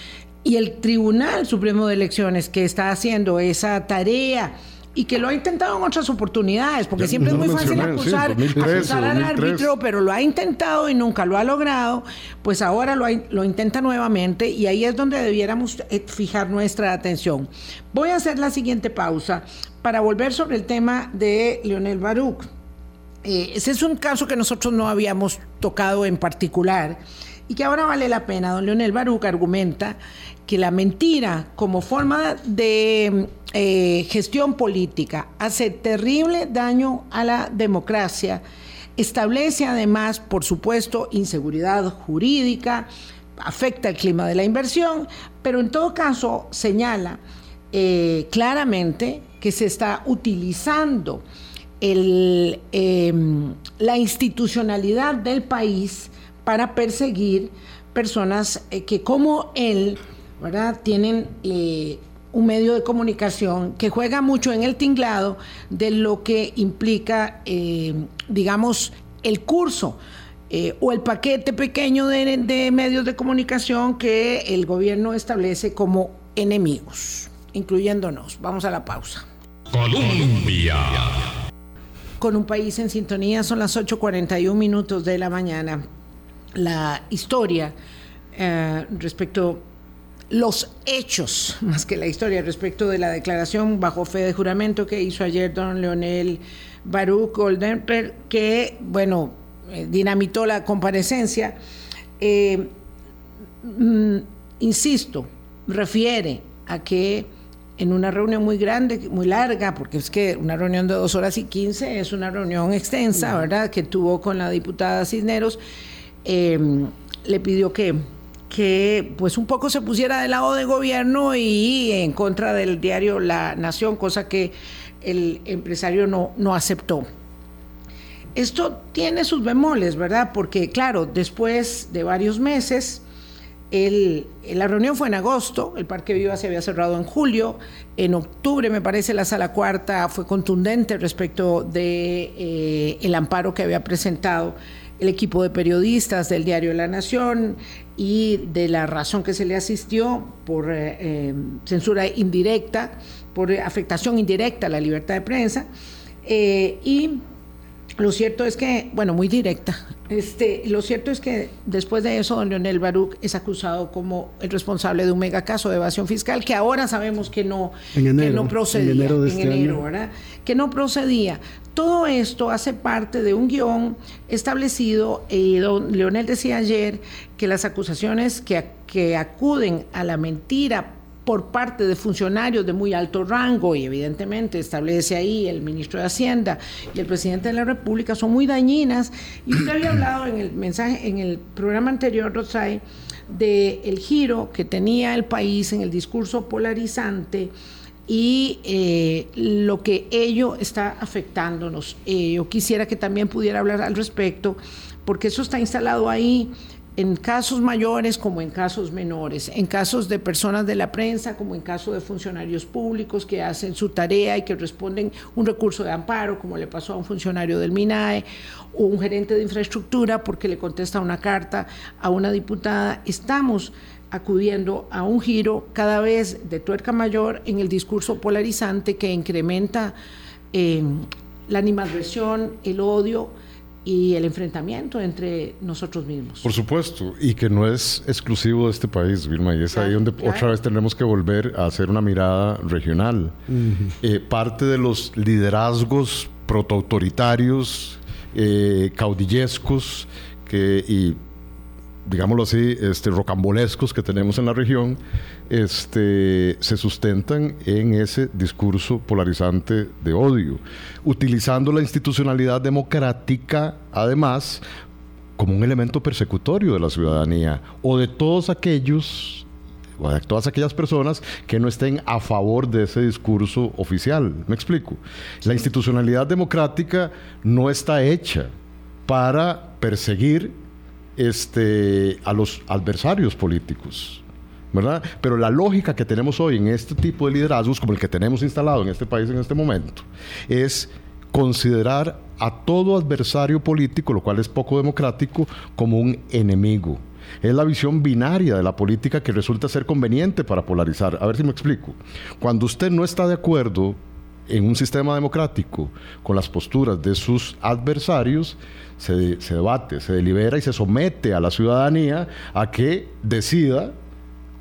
Y el Tribunal Supremo de Elecciones que está haciendo esa tarea y que lo ha intentado en otras oportunidades, porque siempre es muy fácil acusar, al árbitro, pero lo ha intentado y nunca lo ha logrado, pues ahora lo, lo intenta nuevamente y ahí es donde debiéramos eh, fijar nuestra atención. Voy a hacer la siguiente pausa para volver sobre el tema de Leonel Baruch. Eh, ese es un caso que nosotros no habíamos tocado en particular y que ahora vale la pena. Don Leonel Baruch argumenta que la mentira como forma de eh, gestión política hace terrible daño a la democracia, establece además, por supuesto, inseguridad jurídica, afecta el clima de la inversión, pero en todo caso señala eh, claramente que se está utilizando em, la institucionalidad del país para perseguir personas eh, que como él tienen eh, un medio de comunicación que juega mucho en el tinglado de lo que implica, eh, digamos, el curso eh, o el paquete pequeño de, de, medios de comunicación que el gobierno establece como enemigos, incluyéndonos. Vamos a la pausa. Colombia. Con un país en sintonía son las 8.41 minutos de la mañana. La historia respecto los hechos, más que la historia, respecto de la declaración bajo fe de juramento que hizo ayer don Leonel Baruch Goldenberg, que, bueno, eh, dinamitó la comparecencia. Eh, mm, insisto, refiere a que en una reunión muy grande, muy larga, porque es que una reunión de dos horas y quince es una reunión extensa, ¿verdad?, que tuvo con la diputada Cisneros, eh, le pidió que que pues un poco se pusiera del lado del gobierno y en contra del diario La Nación, cosa que el empresario no, no aceptó. Esto tiene sus bemoles, ¿verdad? Porque claro, después de varios meses, el, la reunión fue en agosto, el Parque Viva se había cerrado en julio, en octubre me parece la sala cuarta fue contundente respecto de eh, el amparo que había presentado el equipo de periodistas del diario La Nación y de la razón que se le asistió por eh, eh, censura indirecta, por afectación indirecta a la libertad de prensa. Y lo cierto es que, bueno, muy directa. Este, lo cierto es que después de eso, don Leonel Baruch es acusado como el responsable de un mega caso de evasión fiscal que ahora sabemos que no, no procedía. En enero, de este ¿verdad? Que no procedía. Todo esto hace parte de un guion establecido, y don Leonel decía ayer que las acusaciones que, que acuden a la mentira por parte de funcionarios de muy alto rango y evidentemente establece ahí el ministro de Hacienda y el presidente de la República son muy dañinas y usted había hablado en el mensaje en el programa anterior Rosay de el giro que tenía el país en el discurso polarizante y eh, lo que ello está afectándonos. Eh, yo quisiera que también pudiera hablar al respecto, porque eso está instalado ahí en casos mayores como en casos menores, en casos de personas de la prensa como en casos de funcionarios públicos que hacen su tarea y que responden un recurso de amparo, como le pasó a un funcionario del MINAE o un gerente de infraestructura porque le contesta una carta a una diputada. Estamos acudiendo a un giro cada vez de tuerca mayor en el discurso polarizante que incrementa eh, la animadversión, el odio, y el enfrentamiento entre nosotros mismos. Por supuesto, y que no es exclusivo de este país, Vilma, y es ahí donde otra vez tendremos que volver a hacer una mirada regional. Eh, parte de los liderazgos protoautoritarios, eh, caudillescos, que, y digámoslo así, este, rocambolescos que tenemos en la región, este, se sustentan en ese discurso polarizante de odio, utilizando la institucionalidad democrática, además, como un elemento persecutorio de la ciudadanía o de todos aquellos o de todas aquellas personas que no estén a favor de ese discurso oficial. ¿Me explico? La institucionalidad democrática no está hecha para perseguir este, a los adversarios políticos. ¿verdad? Pero la lógica que tenemos hoy en este tipo de liderazgos, como el que tenemos instalado en este país en este momento, es considerar a todo adversario político, lo cual es poco democrático, como un enemigo. Es la visión binaria de la política que resulta ser conveniente para polarizar. A ver si me explico. Cuando usted no está de acuerdo en un sistema democrático con las posturas de sus adversarios, se, se, debate, se delibera y se somete a la ciudadanía a que decida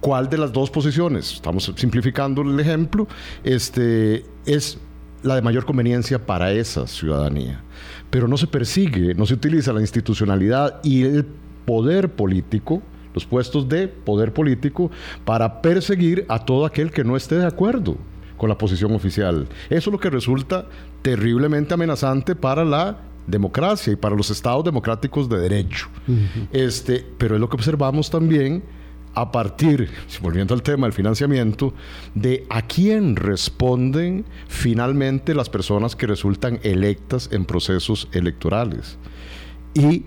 cuál de las dos posiciones, estamos simplificando el ejemplo, este, es la de mayor conveniencia para esa ciudadanía. Pero no se persigue, no se utiliza la institucionalidad y el poder político, los puestos de poder político, para perseguir a todo aquel que no esté de acuerdo con la posición oficial. Eso es lo que resulta terriblemente amenazante para la democracia y para los estados democráticos de derecho. este, pero es lo que observamos también a partir, volviendo al tema del financiamiento, de a quién responden finalmente las personas que resultan electas en procesos electorales. Y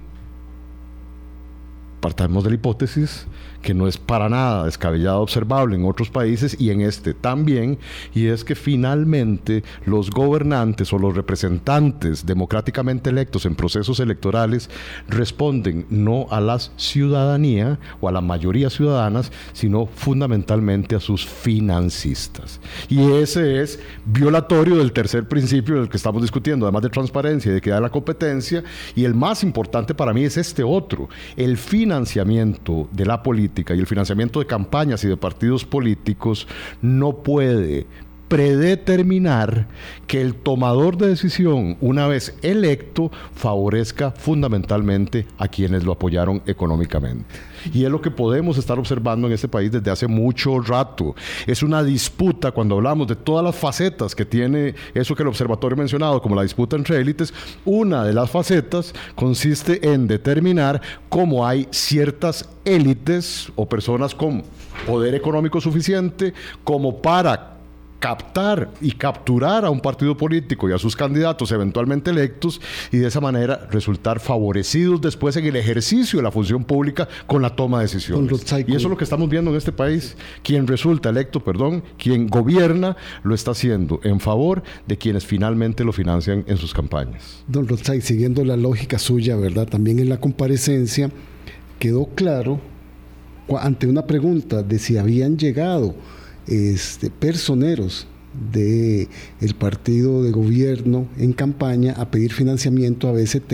partamos de la hipótesis que no es para nada descabellado observable en otros países y en este también, y es que finalmente los gobernantes o los representantes democráticamente electos en procesos electorales responden no a la ciudadanía o a la mayoría ciudadanas, sino fundamentalmente a sus financistas. Y ese es violatorio del tercer principio del que estamos discutiendo, además de transparencia y de equidad de la competencia, y el más importante para mí es este otro, el financiamiento de la política y el financiamiento de campañas y de partidos políticos no puede predeterminar que el tomador de decisión, una vez electo, favorezca fundamentalmente a quienes lo apoyaron económicamente. Y es lo que podemos estar observando en este país desde hace mucho rato. Es una disputa, cuando hablamos de todas las facetas que tiene eso que el observatorio ha mencionado, como la disputa entre élites, una de las facetas consiste en determinar cómo hay ciertas élites o personas con poder económico suficiente como para captar y capturar a un partido político y a sus candidatos eventualmente electos y de esa manera resultar favorecidos después en el ejercicio de la función pública con la toma de decisiones. Y eso es lo que estamos viendo en este país. Quien resulta electo, perdón, quien gobierna, lo está haciendo en favor de quienes finalmente lo financian en sus campañas. Don Rotzai, siguiendo la lógica suya, ¿verdad? También en la comparecencia quedó claro ante una pregunta de si habían llegado este, personeros del el partido de gobierno en campaña a pedir financiamiento a BST,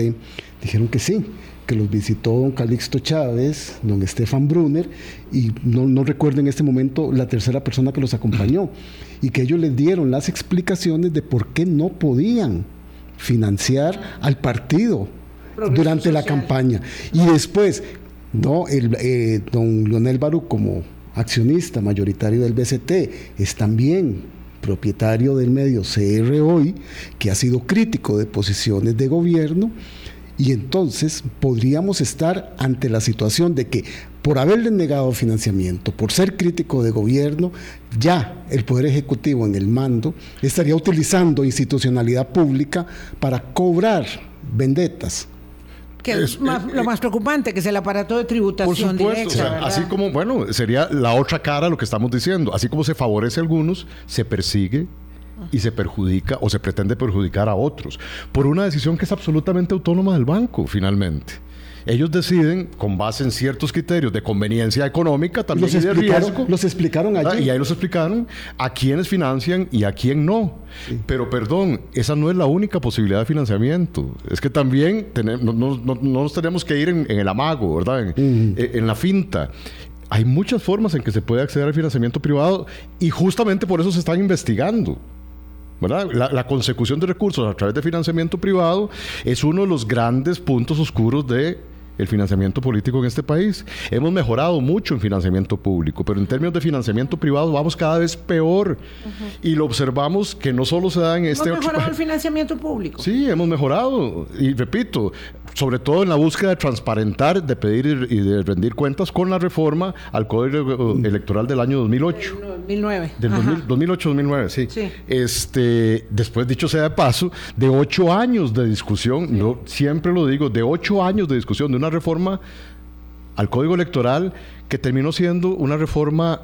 dijeron que sí, que los visitó don Calixto Chávez, don Estefan Brunner, y no, no recuerdo en este momento la tercera persona que los acompañó, y que ellos les dieron las explicaciones de por qué no podían financiar al partido durante la campaña. Y después, no, el, eh, don Leonel Barú como accionista mayoritario del BCT, es también propietario del medio CR Hoy, que ha sido crítico de posiciones de gobierno, y entonces podríamos estar ante la situación de que por haberle negado financiamiento, por ser crítico de gobierno, ya el Poder Ejecutivo en el mando estaría utilizando institucionalidad pública para cobrar vendetas que es, lo eh, más preocupante, que es el aparato de tributación por directa. así como, bueno, sería la otra cara lo que estamos diciendo. Así como se favorece a algunos, se persigue y se perjudica o se pretende perjudicar a otros por una decisión que es absolutamente autónoma del banco, finalmente ellos deciden, con base en ciertos criterios de conveniencia económica, también los explicaron, Los explicaron allí. Y ahí los explicaron a quiénes financian y a quién no. Pero perdón, esa no es la única posibilidad de financiamiento. Es que también tenemos, no, nos tenemos que ir en, el amago, ¿verdad? En, la finta hay muchas formas en que se puede acceder al financiamiento privado y justamente por eso se están investigando. ¿verdad? La, la, consecución de recursos a través de financiamiento privado es uno de los grandes puntos oscuros de el financiamiento político en este país. Hemos mejorado mucho en financiamiento público, pero en términos de financiamiento privado vamos cada vez peor. Y lo observamos que no solo se da en este... ¿Hemos mejorado el financiamiento público? Sí, hemos mejorado. Y repito, sobre todo en la búsqueda de transparentar, de pedir y de rendir cuentas con la reforma al Código Electoral del año 2008. 2009. Del 2008-2009, sí. sí. Este, después, dicho sea de paso, de ocho años de discusión, yo siempre lo digo, de ocho años de discusión de una reforma al Código Electoral que terminó siendo una reforma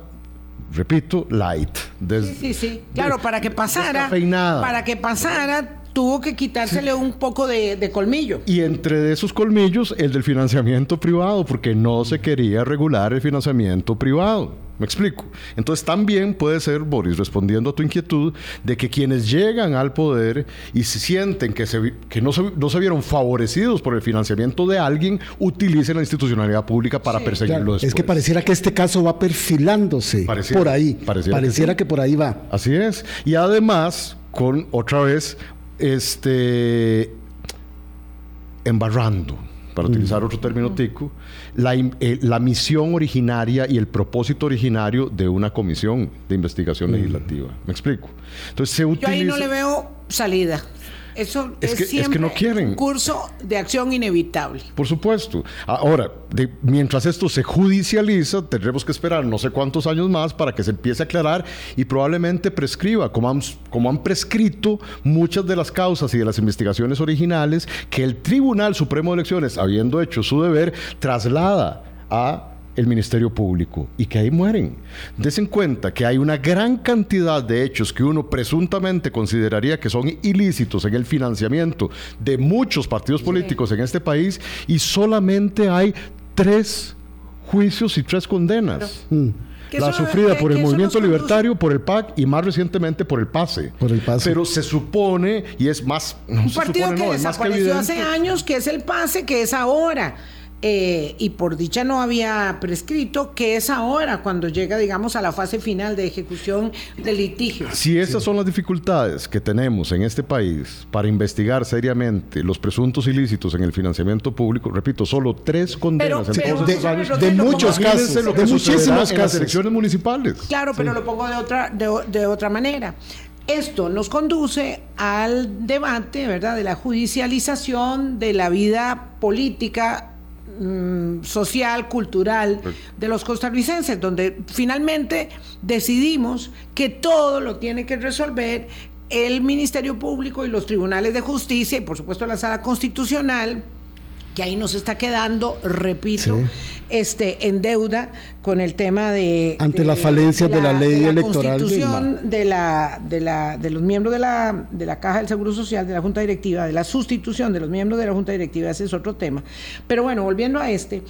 repito, light. sí, sí, sí. Claro, para que pasara. Para que pasara, tuvo que quitársele un poco de, colmillo. Y entre esos colmillos, el del financiamiento privado, porque no se quería regular el financiamiento privado. ¿Me explico? Entonces también puede ser, Boris, respondiendo a tu inquietud, de que quienes llegan al poder y se sienten que, se, que no, se, no se vieron favorecidos por el financiamiento de alguien, utilicen la institucionalidad pública para perseguirlo Es que pareciera que este caso va perfilándose por ahí. Pareciera, que, que por ahí va. Así es. Y además, con otra vez este, embarrando, para utilizar otro término tico, la, eh, la, misión originaria y el propósito originario de una comisión de investigación legislativa. ¿Me explico? Entonces se utiliza... Yo ahí no le veo salida. Eso es, que, no quieren. un curso de acción inevitable. Por supuesto. Ahora, mientras esto se judicializa, tendremos que esperar no sé cuántos años más para que se empiece a aclarar y probablemente prescriba, como han, como han prescrito muchas de las causas y de las investigaciones originales que el Tribunal Supremo de Elecciones, habiendo hecho su deber, traslada a el Ministerio Público y que ahí mueren. Desen cuenta que hay una gran cantidad de hechos que uno presuntamente consideraría que son ilícitos en el financiamiento de muchos partidos políticos en este país y solamente hay tres juicios y tres condenas. Mm. La sufrida por el movimiento libertario, por el PAC y más recientemente por el PASE. Por el PASE. Pero se supone, y es más. Un partido que desapareció hace años, que es el PASE, que es ahora. Eh, y por dicha no había prescrito, que es ahora cuando llega, digamos, a la fase final de ejecución del litigio. Si esas son las dificultades que tenemos en este país para investigar seriamente los presuntos ilícitos en el financiamiento público, repito, solo tres condenas en todos estos años, de, muchos casos, de muchísimos casos. En las elecciones municipales. Claro, pero lo pongo de otra, de otra manera. Esto nos conduce al debate, ¿verdad?, de la judicialización de la vida política Mm, social, cultural de los costarricenses, donde finalmente decidimos que todo lo tiene que resolver el Ministerio Público y los tribunales de justicia y por supuesto la sala constitucional que ahí nos está quedando, repito, este, en deuda con el tema de... Ante las falencias de la, ley electoral. Constitución de, la, de, la, de los miembros de la, de la Caja del Seguro Social, de la Junta Directiva, de la sustitución de los miembros de la Junta Directiva, ese es otro tema. Pero bueno, volviendo a este,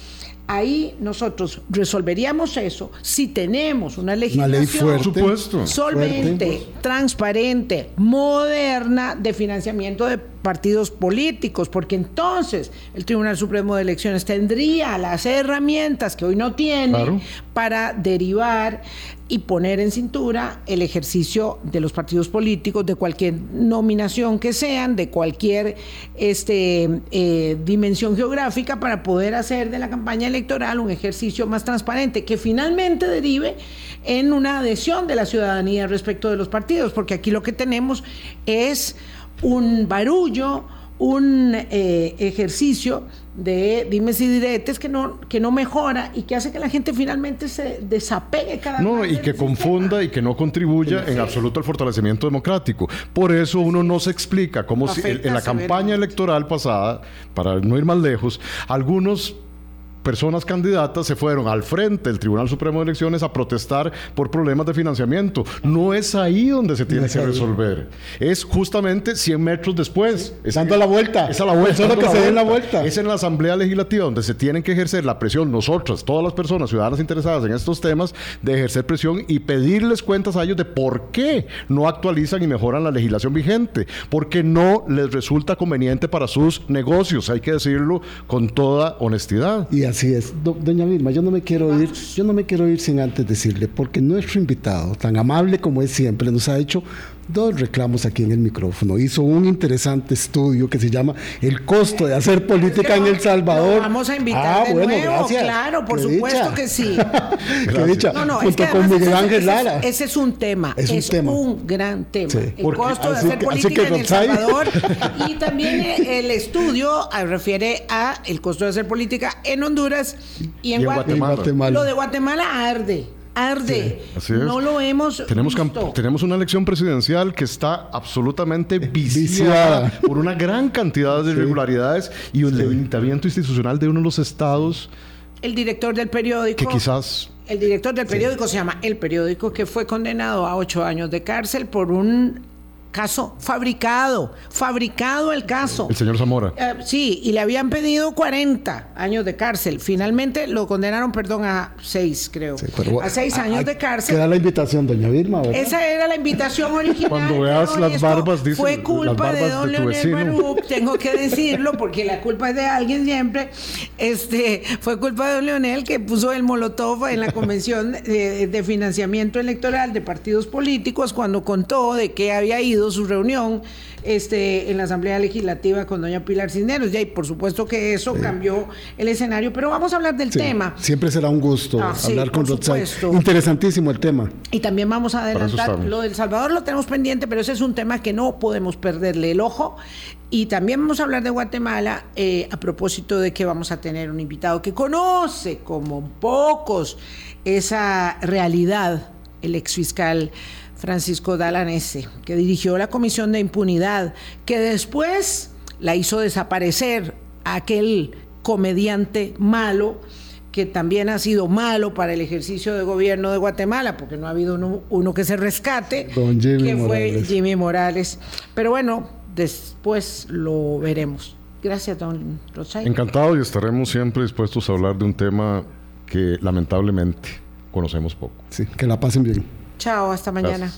ahí nosotros resolveríamos eso si tenemos una legislación solvente, transparente, moderna de financiamiento de partidos políticos, porque entonces el Tribunal Supremo de Elecciones tendría las herramientas que hoy no tiene para derivar y poner en cintura el ejercicio de los partidos políticos, de cualquier nominación que sean, de cualquier este, eh, dimensión geográfica, para poder hacer de la campaña electoral un ejercicio más transparente, que finalmente derive en una adhesión de la ciudadanía respecto de los partidos, porque aquí lo que tenemos es un barullo, un eh, ejercicio de dimes y diretes que no, que no mejora y que hace que la gente finalmente se desapegue cada vez No, y que confunda y que no contribuya en absoluto al fortalecimiento democrático. Por eso uno no se explica cómo si, en la campaña electoral pasada, para no ir más lejos, algunos personas candidatas se fueron al frente del Tribunal Supremo de Elecciones a protestar por problemas de financiamiento. No es ahí donde se tiene que resolver. Es justamente 100 metros después. Es dando la vuelta. Es a la vuelta. Es que se la vuelta. Es en la Asamblea Legislativa donde se tienen que ejercer la presión, nosotras, todas las personas ciudadanas interesadas en estos temas, de ejercer presión y pedirles cuentas a ellos de por qué no actualizan y mejoran la legislación vigente. Porque no les resulta conveniente para sus negocios. Hay que decirlo con toda honestidad. Y Así es. doña Vilma, yo no me quiero ir, yo no me quiero ir sin antes decirle, porque nuestro invitado, tan amable como es siempre, nos ha hecho dos reclamos aquí en el micrófono. Hizo un interesante estudio que se llama El costo de hacer política en El Salvador. vamos a invitar ah, bueno, gracias. claro, por supuesto que sí. Qué dicha. No, no, junto con Miguel Ángel Lara. Ese es un tema, es un, es tema. un gran tema. El costo de hacer política en El Salvador y también el estudio refiere a el costo de hacer política en Honduras y en, Guatemala. Lo de Guatemala arde arde. No lo hemos tenemos tenemos una elección presidencial que está absolutamente viciada, por una gran cantidad de irregularidades y un debilitamiento institucional de uno de los estados. El director del periódico. Que quizás. El director del periódico se llama El Periódico, que fue condenado a ocho años de cárcel por un caso fabricado, fabricado el caso. El señor Zamora. Eh, sí, y le habían pedido 40 años de cárcel. Finalmente lo condenaron, perdón, a 6, creo. a 6 años de cárcel. Queda la invitación, doña Vilma. Esa era la invitación original. Cuando veas las barbas, dice. Fue culpa de don Leonel tengo que decirlo, porque la culpa es de alguien siempre. Este, fue culpa de don Leonel que puso el molotov en la convención de, de financiamiento electoral de partidos políticos cuando contó de que había ido su reunión este, en la Asamblea Legislativa con doña Pilar Cisneros. Y por supuesto que eso cambió el escenario, pero vamos a hablar del tema. Siempre será un gusto ah, hablar con Rotzai. Interesantísimo el tema. Y también vamos a adelantar, lo del Salvador lo tenemos pendiente, pero ese es un tema que no podemos perderle el ojo. Y también vamos a hablar de Guatemala eh, a propósito de que vamos a tener un invitado que conoce como pocos esa realidad, el exfiscal Francisco Dalanese, que dirigió la Comisión de Impunidad, que después la hizo desaparecer aquel comediante malo que también ha sido malo para el ejercicio de gobierno de Guatemala, porque no ha habido uno, que se rescate, que fue Jimmy Morales. Pero bueno, después lo veremos. Gracias, don Rosay. Encantado y estaremos siempre dispuestos a hablar de un tema que lamentablemente conocemos poco. Sí, que la pasen bien. Chao, hasta mañana.